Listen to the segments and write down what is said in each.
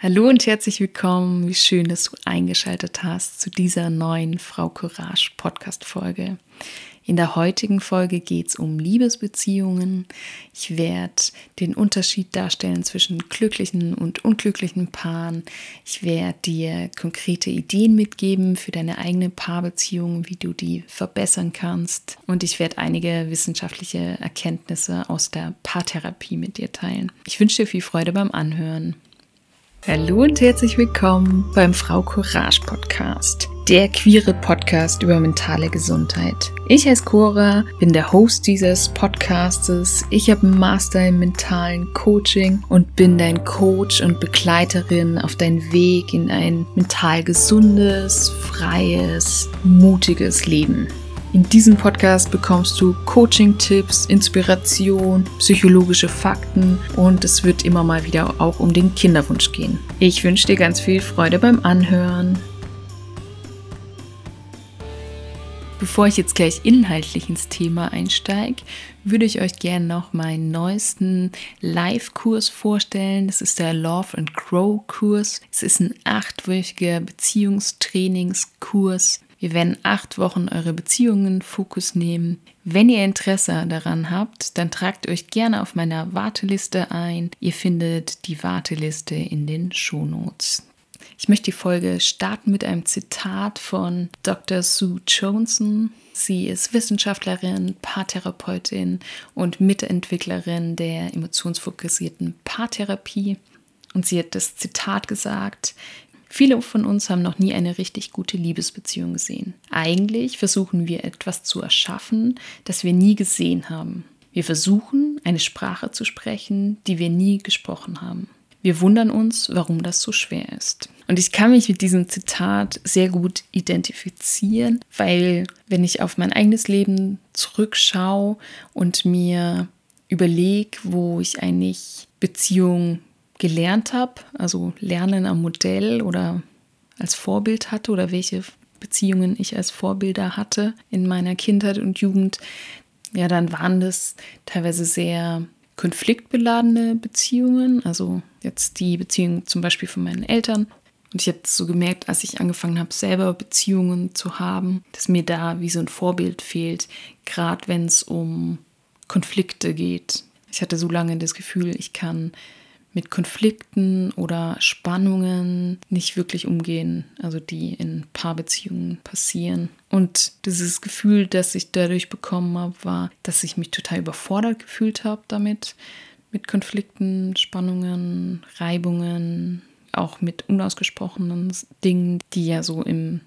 Hallo und herzlich willkommen. Wie schön, dass du eingeschaltet hast zu dieser neuen Frau Courage Podcast Folge. In der heutigen Folge geht es um Liebesbeziehungen. Ich werde den Unterschied darstellen zwischen glücklichen und unglücklichen Paaren. Ich werde dir konkrete Ideen mitgeben für deine eigene Paarbeziehung, wie du die verbessern kannst. Und ich werde einige wissenschaftliche Erkenntnisse aus der Paartherapie mit dir teilen. Ich wünsche dir viel Freude beim Anhören. Hallo und herzlich willkommen beim Frau Courage Podcast, der queere Podcast über mentale Gesundheit. Ich heiße Cora, bin der Host dieses Podcastes. Ich habe einen Master im mentalen Coaching und bin dein Coach und Begleiterin auf deinen Weg in ein mental gesundes, freies, mutiges Leben. In diesem Podcast bekommst du Coaching-Tipps, Inspiration, psychologische Fakten und es wird immer mal wieder auch um den Kinderwunsch gehen. Ich wünsche dir ganz viel Freude beim Anhören. Bevor ich jetzt gleich inhaltlich ins Thema einsteige, würde ich euch gerne noch meinen neuesten Live-Kurs vorstellen. Das ist der Love and Grow Kurs. Es ist ein achtwöchiger Beziehungstrainingskurs wir werden acht Wochen eure Beziehungen Fokus nehmen. Wenn ihr Interesse daran habt, dann tragt euch gerne auf meiner Warteliste ein. Ihr findet die Warteliste in den Shownotes. Ich möchte die Folge starten mit einem Zitat von Dr. Sue Johnson. Sie ist Wissenschaftlerin, Paartherapeutin und Mitentwicklerin der emotionsfokussierten Paartherapie. Und sie hat das Zitat gesagt, Viele von uns haben noch nie eine richtig gute Liebesbeziehung gesehen. Eigentlich versuchen wir etwas zu erschaffen, das wir nie gesehen haben. Wir versuchen, eine Sprache zu sprechen, die wir nie gesprochen haben. Wir wundern uns, warum das so schwer ist. Und ich kann mich mit diesem Zitat sehr gut identifizieren, weil wenn ich auf mein eigenes Leben zurückschaue und mir überlege, wo ich eigentlich Beziehungen gelernt habe, also Lernen am Modell oder als Vorbild hatte oder welche Beziehungen ich als Vorbilder hatte in meiner Kindheit und Jugend, ja, dann waren das teilweise sehr konfliktbeladene Beziehungen. Also jetzt die Beziehung zum Beispiel von meinen Eltern. Und ich habe so gemerkt, als ich angefangen habe, selber Beziehungen zu haben, dass mir da wie so ein Vorbild fehlt, gerade wenn es um Konflikte geht. Ich hatte so lange das Gefühl, ich kann mit Konflikten oder Spannungen nicht wirklich umgehen, also die in Paarbeziehungen passieren. Und dieses Gefühl, das ich dadurch bekommen habe, war, dass ich mich total überfordert gefühlt habe damit, mit Konflikten, Spannungen, Reibungen, auch mit unausgesprochenen Dingen, die ja so im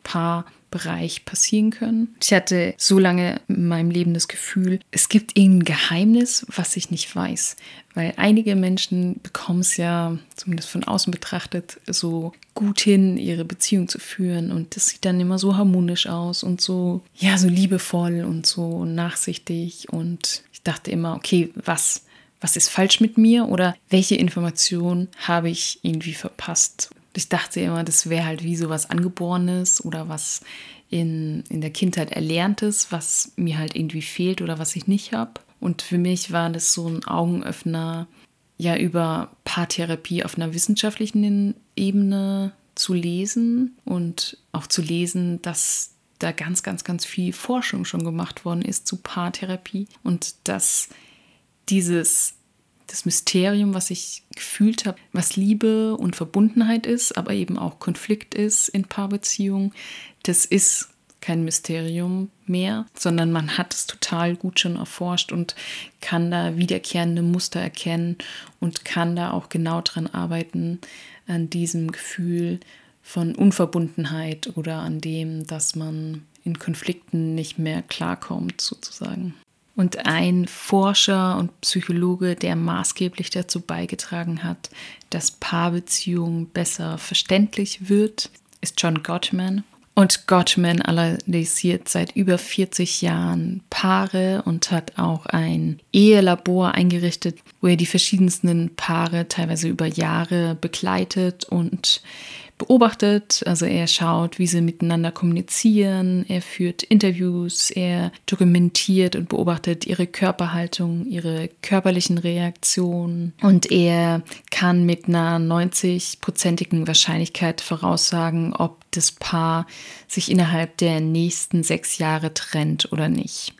Paarbereich passieren können. Ich hatte so lange in meinem Leben das Gefühl, es gibt irgendein Geheimnis, was ich nicht weiß. Weil einige Menschen bekommen es ja, zumindest von außen betrachtet, so gut hin, ihre Beziehung zu führen. Und das sieht dann immer so harmonisch aus und so, ja, so liebevoll und so nachsichtig. Und ich dachte immer, okay, was? was ist falsch mit mir oder welche Information habe ich irgendwie verpasst. Ich dachte immer, das wäre halt wie so was Angeborenes oder was in, in der Kindheit Erlerntes, was mir halt irgendwie fehlt oder was ich nicht habe. Und für mich war das so ein Augenöffner, ja, über Paartherapie auf einer wissenschaftlichen Ebene zu lesen und auch zu lesen, dass da ganz, ganz, ganz viel Forschung schon gemacht worden ist zu Paartherapie und dass dieses das Mysterium, was ich gefühlt habe, was Liebe und Verbundenheit ist, aber eben auch Konflikt ist in Paarbeziehungen, das ist kein Mysterium mehr, sondern man hat es total gut schon erforscht und kann da wiederkehrende Muster erkennen und kann da auch genau dran arbeiten, an diesem Gefühl von Unverbundenheit oder an dem, dass man in Konflikten nicht mehr klarkommt, sozusagen. Und ein Forscher und Psychologe, der maßgeblich dazu beigetragen hat, dass Paarbeziehungen besser verständlich wird, ist John Gottman. Und Gottman analysiert seit über 40 Jahren Paare und hat auch ein Ehelabor eingerichtet, wo er die verschiedensten Paare teilweise über Jahre begleitet und beobachtet, also er schaut, wie sie miteinander kommunizieren, er führt Interviews, er dokumentiert und beobachtet ihre Körperhaltung, ihre körperlichen Reaktionen und er kann mit einer 90-prozentigen Wahrscheinlichkeit voraussagen, ob das Paar sich innerhalb der nächsten sechs Jahre trennt oder nicht.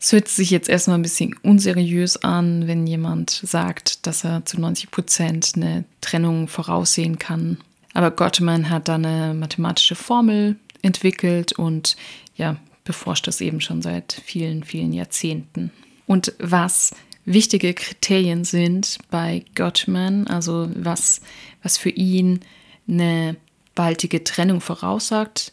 Es hört sich jetzt erstmal ein bisschen unseriös an, wenn jemand sagt, dass er zu 90 Prozent eine Trennung voraussehen kann. Aber Gottman hat da eine mathematische Formel entwickelt und ja, beforscht das eben schon seit vielen, vielen Jahrzehnten. Und was wichtige Kriterien sind bei Gottman, also was, was für ihn eine baldige Trennung voraussagt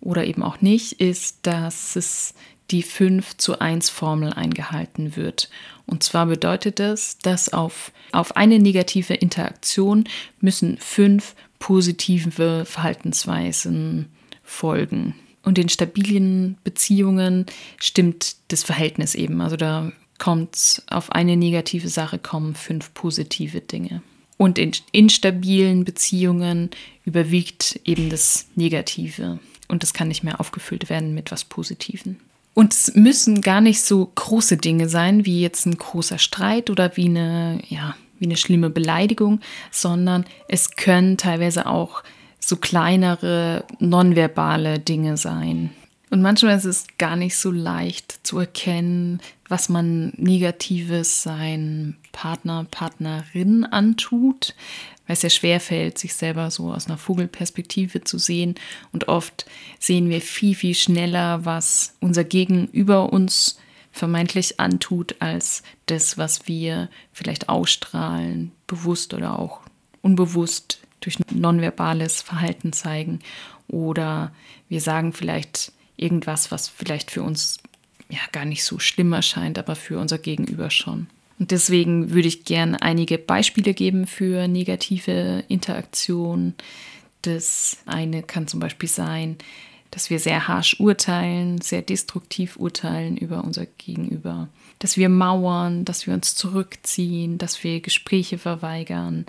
oder eben auch nicht, ist, dass es die 5 zu 1 Formel eingehalten wird. Und zwar bedeutet das, dass auf, auf eine negative Interaktion müssen fünf positive Verhaltensweisen folgen. Und in stabilen Beziehungen stimmt das Verhältnis eben. Also da kommt auf eine negative Sache kommen fünf positive Dinge. Und in instabilen Beziehungen überwiegt eben das Negative. Und das kann nicht mehr aufgefüllt werden mit was Positiven. Und es müssen gar nicht so große Dinge sein, wie jetzt ein großer Streit oder wie eine, ja, wie eine schlimme Beleidigung, sondern es können teilweise auch so kleinere nonverbale Dinge sein. Und manchmal ist es gar nicht so leicht zu erkennen, was man Negatives seinem Partner, Partnerin antut, weil es ja schwer fällt, sich selber so aus einer Vogelperspektive zu sehen. Und oft sehen wir viel, viel schneller, was unser Gegenüber uns vermeintlich antut, als das, was wir vielleicht ausstrahlen, bewusst oder auch unbewusst durch nonverbales Verhalten zeigen. Oder wir sagen vielleicht irgendwas, was vielleicht für uns ja gar nicht so schlimm erscheint, aber für unser Gegenüber schon. Und deswegen würde ich gerne einige Beispiele geben für negative Interaktion. Das eine kann zum Beispiel sein, dass wir sehr harsch urteilen, sehr destruktiv urteilen über unser Gegenüber, dass wir mauern, dass wir uns zurückziehen, dass wir Gespräche verweigern,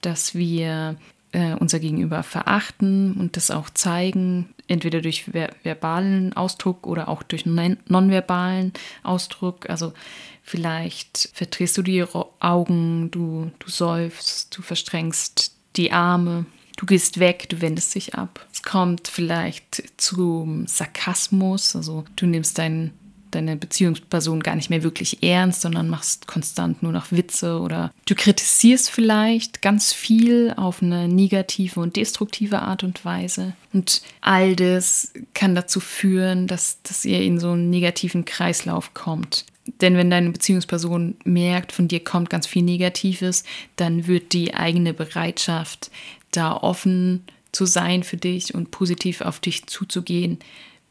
dass wir äh, unser Gegenüber verachten und das auch zeigen, entweder durch ver verbalen Ausdruck oder auch durch nonverbalen Ausdruck. Also vielleicht verdrehst du die Augen, du, du seufzt, du verstrengst die Arme, du gehst weg, du wendest dich ab. Es kommt vielleicht zum Sarkasmus, also du nimmst deinen deine Beziehungsperson gar nicht mehr wirklich ernst, sondern machst konstant nur noch Witze oder du kritisierst vielleicht ganz viel auf eine negative und destruktive Art und Weise. Und all das kann dazu führen, dass, dass ihr in so einen negativen Kreislauf kommt. Denn wenn deine Beziehungsperson merkt, von dir kommt ganz viel Negatives, dann wird die eigene Bereitschaft, da offen zu sein für dich und positiv auf dich zuzugehen,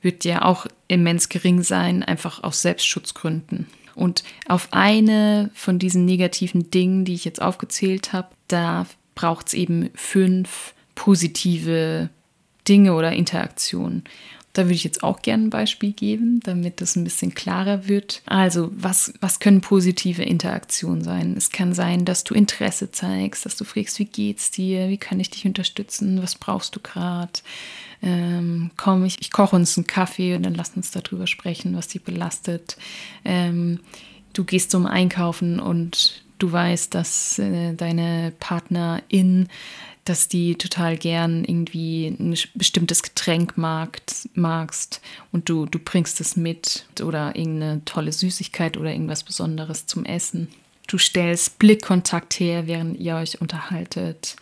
wird ja auch immens gering sein, einfach aus Selbstschutzgründen. Und auf eine von diesen negativen Dingen, die ich jetzt aufgezählt habe, da braucht es eben fünf positive Dinge oder Interaktionen. Da würde ich jetzt auch gerne ein Beispiel geben, damit das ein bisschen klarer wird. Also, was, was können positive Interaktionen sein? Es kann sein, dass du Interesse zeigst, dass du fragst, wie geht's dir, wie kann ich dich unterstützen, was brauchst du gerade? Ähm, komm, ich, ich koche uns einen Kaffee und dann lass uns darüber sprechen, was dich belastet. Ähm, du gehst zum Einkaufen und du weißt, dass äh, deine Partnerin dass die total gern irgendwie ein bestimmtes Getränk magst, magst und du, du bringst es mit oder irgendeine tolle Süßigkeit oder irgendwas Besonderes zum Essen. Du stellst Blickkontakt her, während ihr euch unterhaltet.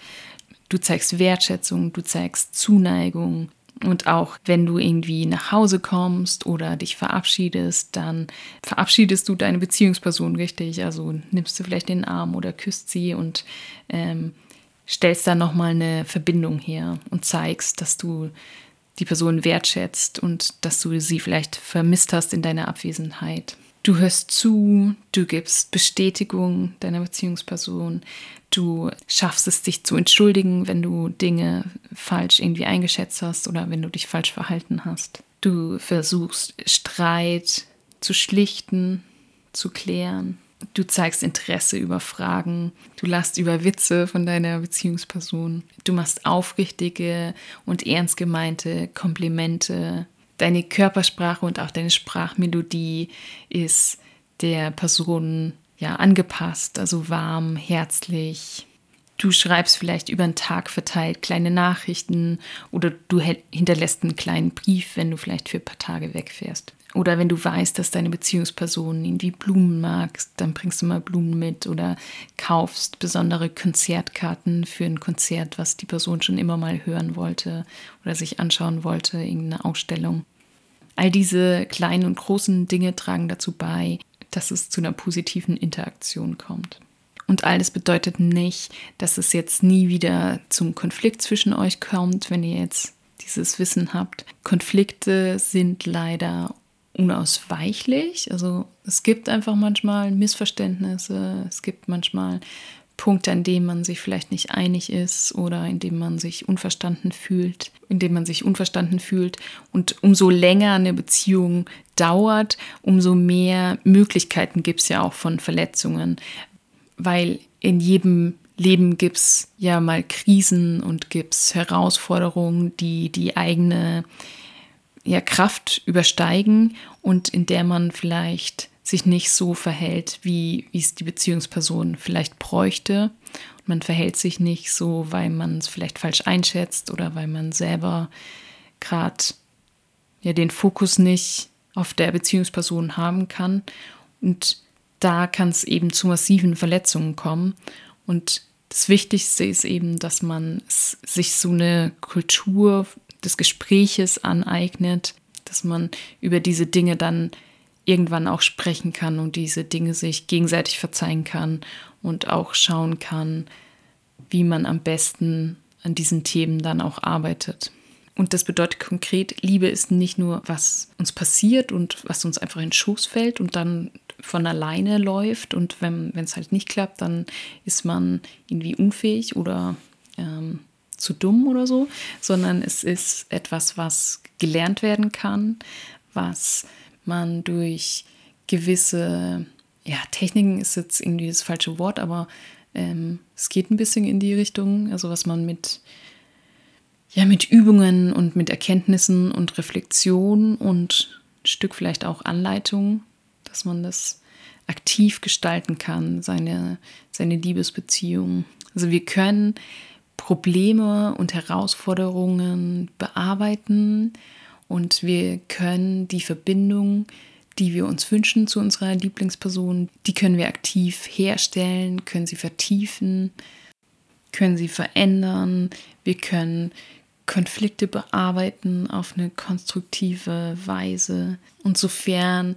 Du zeigst Wertschätzung, du zeigst Zuneigung. Und auch wenn du irgendwie nach Hause kommst oder dich verabschiedest, dann verabschiedest du deine Beziehungsperson richtig. Also nimmst du vielleicht den Arm oder küsst sie und ähm, stellst da nochmal eine Verbindung her und zeigst, dass du die Person wertschätzt und dass du sie vielleicht vermisst hast in deiner Abwesenheit. Du hörst zu, du gibst Bestätigung deiner Beziehungsperson, du schaffst es, dich zu entschuldigen, wenn du Dinge falsch irgendwie eingeschätzt hast oder wenn du dich falsch verhalten hast. Du versuchst Streit zu schlichten, zu klären. Du zeigst Interesse über Fragen. Du lachst über Witze von deiner Beziehungsperson. Du machst aufrichtige und ernst gemeinte Komplimente. Deine Körpersprache und auch deine Sprachmelodie ist der Person ja angepasst, also warm, herzlich. Du schreibst vielleicht über den Tag verteilt kleine Nachrichten oder du hinterlässt einen kleinen Brief, wenn du vielleicht für ein paar Tage wegfährst. Oder wenn du weißt, dass deine Beziehungsperson irgendwie Blumen mag, dann bringst du mal Blumen mit oder kaufst besondere Konzertkarten für ein Konzert, was die Person schon immer mal hören wollte oder sich anschauen wollte, irgendeine Ausstellung. All diese kleinen und großen Dinge tragen dazu bei, dass es zu einer positiven Interaktion kommt. Und all das bedeutet nicht, dass es jetzt nie wieder zum Konflikt zwischen euch kommt, wenn ihr jetzt dieses Wissen habt. Konflikte sind leider unausweichlich. Also es gibt einfach manchmal Missverständnisse, es gibt manchmal Punkte, an denen man sich vielleicht nicht einig ist oder in dem man sich unverstanden fühlt, in dem man sich unverstanden fühlt. Und umso länger eine Beziehung dauert, umso mehr Möglichkeiten gibt es ja auch von Verletzungen, weil in jedem Leben gibt es ja mal Krisen und gibt es Herausforderungen, die die eigene ja, Kraft übersteigen und in der man vielleicht sich nicht so verhält, wie, wie es die Beziehungsperson vielleicht bräuchte. Und man verhält sich nicht so, weil man es vielleicht falsch einschätzt oder weil man selber gerade ja, den Fokus nicht auf der Beziehungsperson haben kann. Und da kann es eben zu massiven Verletzungen kommen. Und das Wichtigste ist eben, dass man sich so eine Kultur des Gespräches aneignet, dass man über diese Dinge dann irgendwann auch sprechen kann und diese Dinge sich gegenseitig verzeihen kann und auch schauen kann, wie man am besten an diesen Themen dann auch arbeitet. Und das bedeutet konkret, Liebe ist nicht nur, was uns passiert und was uns einfach in den Schoß fällt und dann von alleine läuft. Und wenn es halt nicht klappt, dann ist man irgendwie unfähig oder ähm, zu dumm oder so, sondern es ist etwas, was gelernt werden kann, was man durch gewisse, ja, Techniken ist jetzt irgendwie das falsche Wort, aber ähm, es geht ein bisschen in die Richtung, also was man mit, ja, mit Übungen und mit Erkenntnissen und Reflexion und ein Stück vielleicht auch Anleitung, dass man das aktiv gestalten kann, seine, seine Liebesbeziehung. Also wir können Probleme und Herausforderungen bearbeiten und wir können die Verbindung, die wir uns wünschen zu unserer Lieblingsperson, die können wir aktiv herstellen, können sie vertiefen, können sie verändern, wir können Konflikte bearbeiten auf eine konstruktive Weise. Und sofern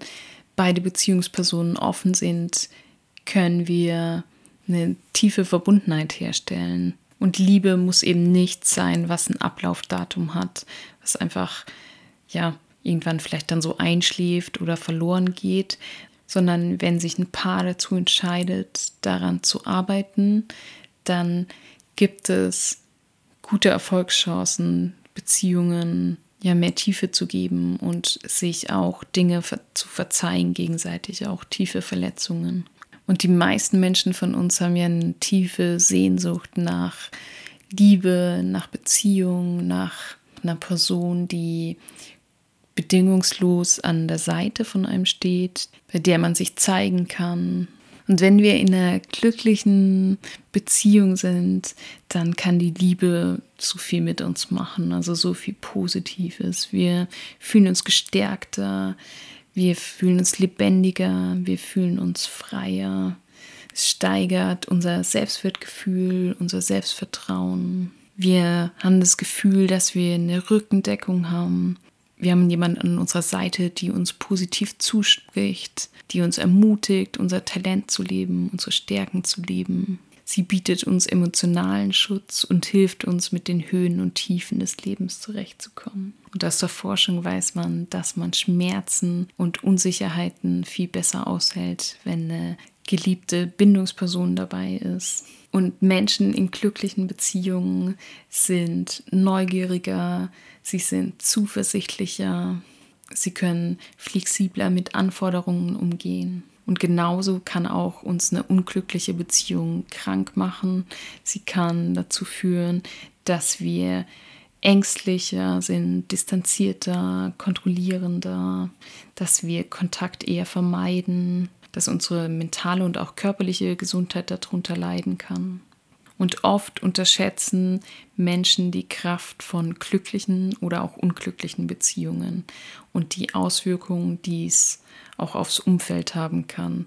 beide Beziehungspersonen offen sind, können wir eine tiefe Verbundenheit herstellen. Und Liebe muss eben nichts sein, was ein Ablaufdatum hat, was einfach, ja, irgendwann vielleicht dann so einschläft oder verloren geht, sondern wenn sich ein Paar dazu entscheidet, daran zu arbeiten, dann gibt es gute Erfolgschancen, Beziehungen ja mehr Tiefe zu geben und sich auch Dinge zu verzeihen gegenseitig, auch tiefe Verletzungen. Und die meisten Menschen von uns haben ja eine tiefe Sehnsucht nach Liebe, nach Beziehung, nach einer Person, die bedingungslos an der Seite von einem steht, bei der man sich zeigen kann. Und wenn wir in einer glücklichen Beziehung sind, dann kann die Liebe so viel mit uns machen, also so viel Positives. Wir fühlen uns gestärkter, wir fühlen uns lebendiger, wir fühlen uns freier. Es steigert unser Selbstwertgefühl, unser Selbstvertrauen. Wir haben das Gefühl, dass wir eine Rückendeckung haben. Wir haben jemanden an unserer Seite, die uns positiv zuspricht, die uns ermutigt, unser Talent zu leben, unsere Stärken zu leben. Sie bietet uns emotionalen Schutz und hilft uns, mit den Höhen und Tiefen des Lebens zurechtzukommen. Und aus der Forschung weiß man, dass man Schmerzen und Unsicherheiten viel besser aushält, wenn eine geliebte Bindungsperson dabei ist. Und Menschen in glücklichen Beziehungen sind neugieriger, sie sind zuversichtlicher, sie können flexibler mit Anforderungen umgehen. Und genauso kann auch uns eine unglückliche Beziehung krank machen. Sie kann dazu führen, dass wir ängstlicher sind, distanzierter, kontrollierender, dass wir Kontakt eher vermeiden, dass unsere mentale und auch körperliche Gesundheit darunter leiden kann. Und oft unterschätzen Menschen die Kraft von glücklichen oder auch unglücklichen Beziehungen und die Auswirkungen, die es auch aufs Umfeld haben kann.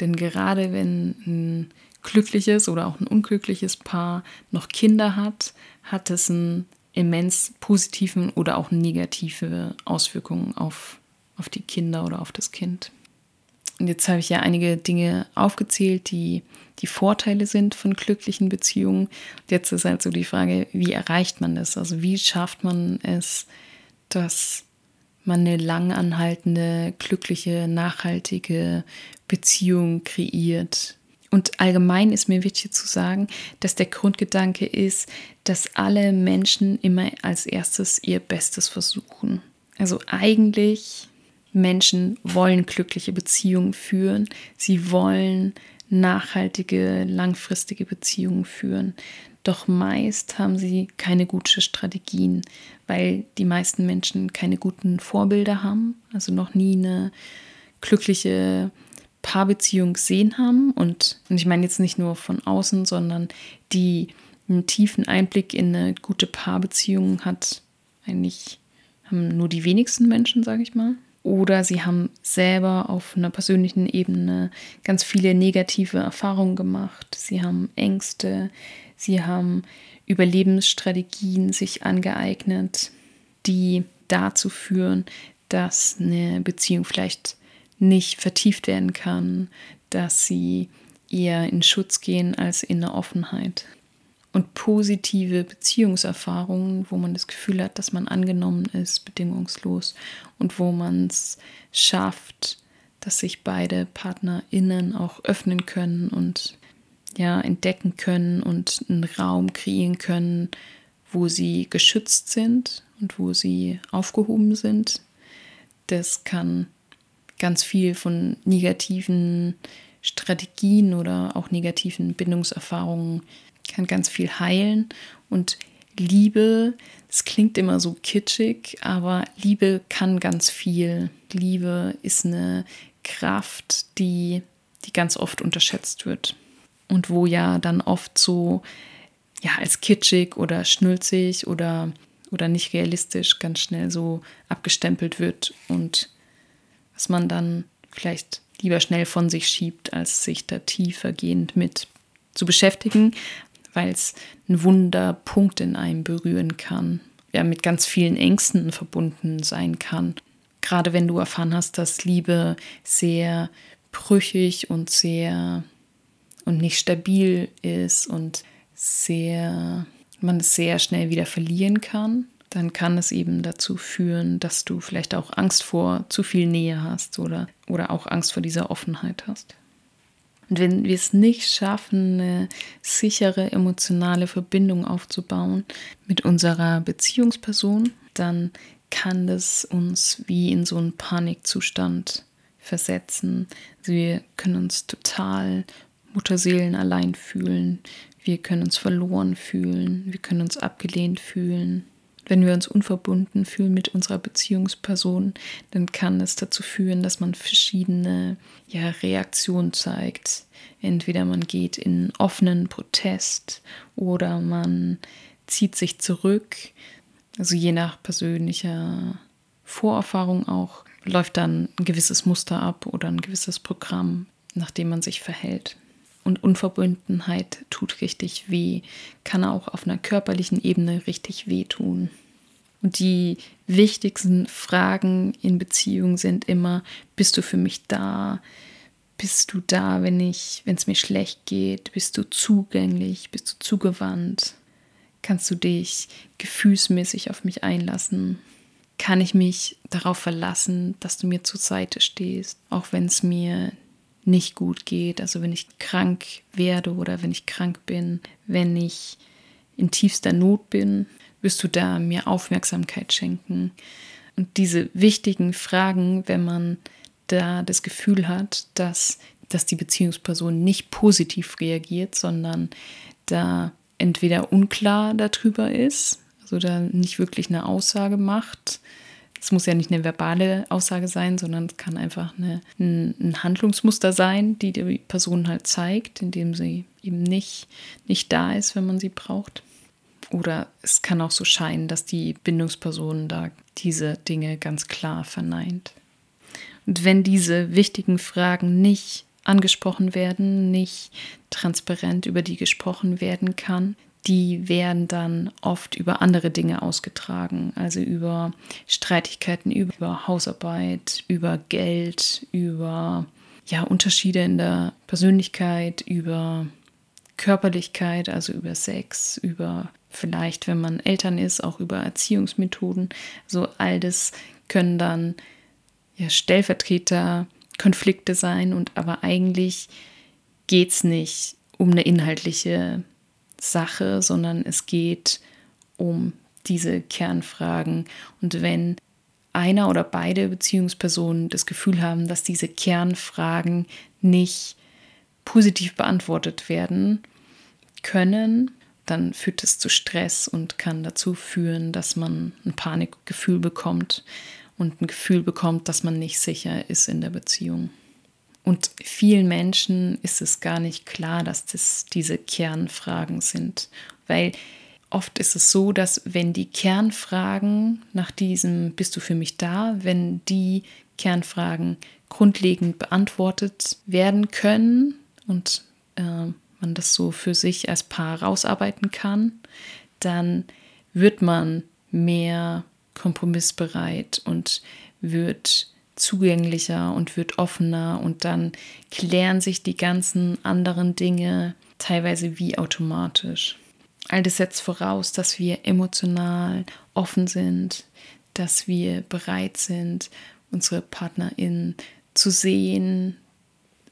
Denn gerade wenn ein glückliches oder auch ein unglückliches Paar noch Kinder hat, hat es einen immens positiven oder auch negative Auswirkungen auf, auf die Kinder oder auf das Kind. Und jetzt habe ich ja einige Dinge aufgezählt, die die Vorteile sind von glücklichen Beziehungen. Und jetzt ist halt so die Frage, wie erreicht man das? Also wie schafft man es, dass man eine lang anhaltende, glückliche, nachhaltige Beziehung kreiert. Und allgemein ist mir wichtig zu sagen, dass der Grundgedanke ist, dass alle Menschen immer als erstes ihr Bestes versuchen. Also eigentlich Menschen wollen glückliche Beziehungen führen. Sie wollen nachhaltige, langfristige Beziehungen führen. Doch meist haben sie keine guten Strategien, weil die meisten Menschen keine guten Vorbilder haben, also noch nie eine glückliche Paarbeziehung gesehen haben. Und, und ich meine jetzt nicht nur von außen, sondern die einen tiefen Einblick in eine gute Paarbeziehung hat eigentlich haben nur die wenigsten Menschen, sage ich mal. Oder sie haben selber auf einer persönlichen Ebene ganz viele negative Erfahrungen gemacht. Sie haben Ängste, sie haben Überlebensstrategien sich angeeignet, die dazu führen, dass eine Beziehung vielleicht nicht vertieft werden kann, dass sie eher in Schutz gehen als in eine Offenheit. Und positive Beziehungserfahrungen, wo man das Gefühl hat, dass man angenommen ist, bedingungslos und wo man es schafft, dass sich beide PartnerInnen auch öffnen können und ja, entdecken können und einen Raum kreieren können, wo sie geschützt sind und wo sie aufgehoben sind. Das kann ganz viel von negativen Strategien oder auch negativen Bindungserfahrungen kann ganz viel heilen und Liebe, das klingt immer so kitschig, aber Liebe kann ganz viel. Liebe ist eine Kraft, die, die ganz oft unterschätzt wird und wo ja dann oft so ja als kitschig oder schnulzig oder oder nicht realistisch ganz schnell so abgestempelt wird und was man dann vielleicht lieber schnell von sich schiebt, als sich da tiefergehend mit zu beschäftigen, weil es ein Wunderpunkt in einem berühren kann, ja mit ganz vielen Ängsten verbunden sein kann. Gerade wenn du erfahren hast, dass Liebe sehr brüchig und sehr und nicht stabil ist und sehr man es sehr schnell wieder verlieren kann, dann kann es eben dazu führen, dass du vielleicht auch Angst vor zu viel Nähe hast oder, oder auch Angst vor dieser Offenheit hast. Und wenn wir es nicht schaffen, eine sichere emotionale Verbindung aufzubauen mit unserer Beziehungsperson, dann kann das uns wie in so einen Panikzustand versetzen. Also wir können uns total Mutterseelen allein fühlen. Wir können uns verloren fühlen. Wir können uns abgelehnt fühlen. Wenn wir uns unverbunden fühlen mit unserer Beziehungsperson, dann kann es dazu führen, dass man verschiedene ja, Reaktionen zeigt. Entweder man geht in offenen Protest oder man zieht sich zurück. Also je nach persönlicher Vorerfahrung auch läuft dann ein gewisses Muster ab oder ein gewisses Programm, nach dem man sich verhält. Und Unverbundenheit tut richtig weh, kann auch auf einer körperlichen Ebene richtig wehtun. Und die wichtigsten Fragen in Beziehung sind immer, bist du für mich da? Bist du da, wenn ich, wenn es mir schlecht geht? Bist du zugänglich? Bist du zugewandt? Kannst du dich gefühlsmäßig auf mich einlassen? Kann ich mich darauf verlassen, dass du mir zur Seite stehst, auch wenn es mir nicht gut geht, also wenn ich krank werde oder wenn ich krank bin, wenn ich in tiefster Not bin, wirst du da mir Aufmerksamkeit schenken. Und diese wichtigen Fragen, wenn man da das Gefühl hat, dass, dass die Beziehungsperson nicht positiv reagiert, sondern da entweder unklar darüber ist, also da nicht wirklich eine Aussage macht. Es muss ja nicht eine verbale Aussage sein, sondern es kann einfach eine, ein, ein Handlungsmuster sein, die die Person halt zeigt, indem sie eben nicht, nicht da ist, wenn man sie braucht. Oder es kann auch so scheinen, dass die Bindungsperson da diese Dinge ganz klar verneint. Und wenn diese wichtigen Fragen nicht angesprochen werden, nicht transparent über die gesprochen werden kann, die werden dann oft über andere Dinge ausgetragen, also über Streitigkeiten, über Hausarbeit, über Geld, über ja, Unterschiede in der Persönlichkeit, über Körperlichkeit, also über Sex, über vielleicht, wenn man Eltern ist, auch über Erziehungsmethoden. So all das können dann ja, Stellvertreter Konflikte sein und aber eigentlich geht es nicht um eine inhaltliche Sache, sondern es geht um diese Kernfragen. Und wenn einer oder beide Beziehungspersonen das Gefühl haben, dass diese Kernfragen nicht positiv beantwortet werden können, dann führt es zu Stress und kann dazu führen, dass man ein Panikgefühl bekommt und ein Gefühl bekommt, dass man nicht sicher ist in der Beziehung. Und vielen Menschen ist es gar nicht klar, dass das diese Kernfragen sind, weil oft ist es so, dass wenn die Kernfragen nach diesem Bist du für mich da, wenn die Kernfragen grundlegend beantwortet werden können und äh, man das so für sich als Paar rausarbeiten kann, dann wird man mehr kompromissbereit und wird zugänglicher und wird offener und dann klären sich die ganzen anderen Dinge teilweise wie automatisch. All das setzt voraus, dass wir emotional offen sind, dass wir bereit sind, unsere PartnerInnen zu sehen,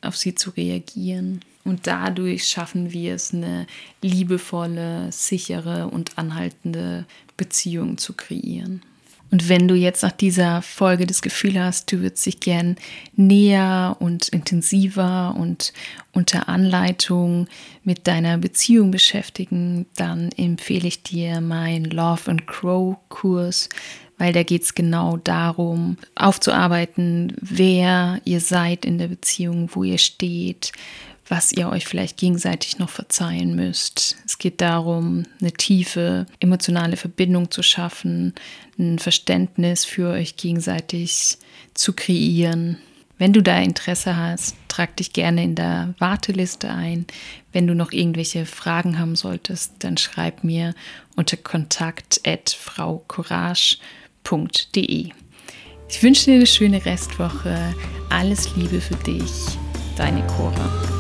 auf sie zu reagieren. Und dadurch schaffen wir es, eine liebevolle, sichere und anhaltende Beziehung zu kreieren. Und wenn du jetzt nach dieser Folge das Gefühl hast, du würdest dich gern näher und intensiver und unter Anleitung mit deiner Beziehung beschäftigen, dann empfehle ich dir meinen Love and Grow Kurs, weil da geht es genau darum, aufzuarbeiten, wer ihr seid in der Beziehung, wo ihr steht, was ihr euch vielleicht gegenseitig noch verzeihen müsst. Es geht darum, eine tiefe emotionale Verbindung zu schaffen, ein Verständnis für euch gegenseitig zu kreieren. Wenn du da Interesse hast, trag dich gerne in der Warteliste ein. Wenn du noch irgendwelche Fragen haben solltest, dann schreib mir unter kontakt@fraucourage.de. Ich wünsche dir eine schöne Restwoche. Alles Liebe für dich. Deine Cora.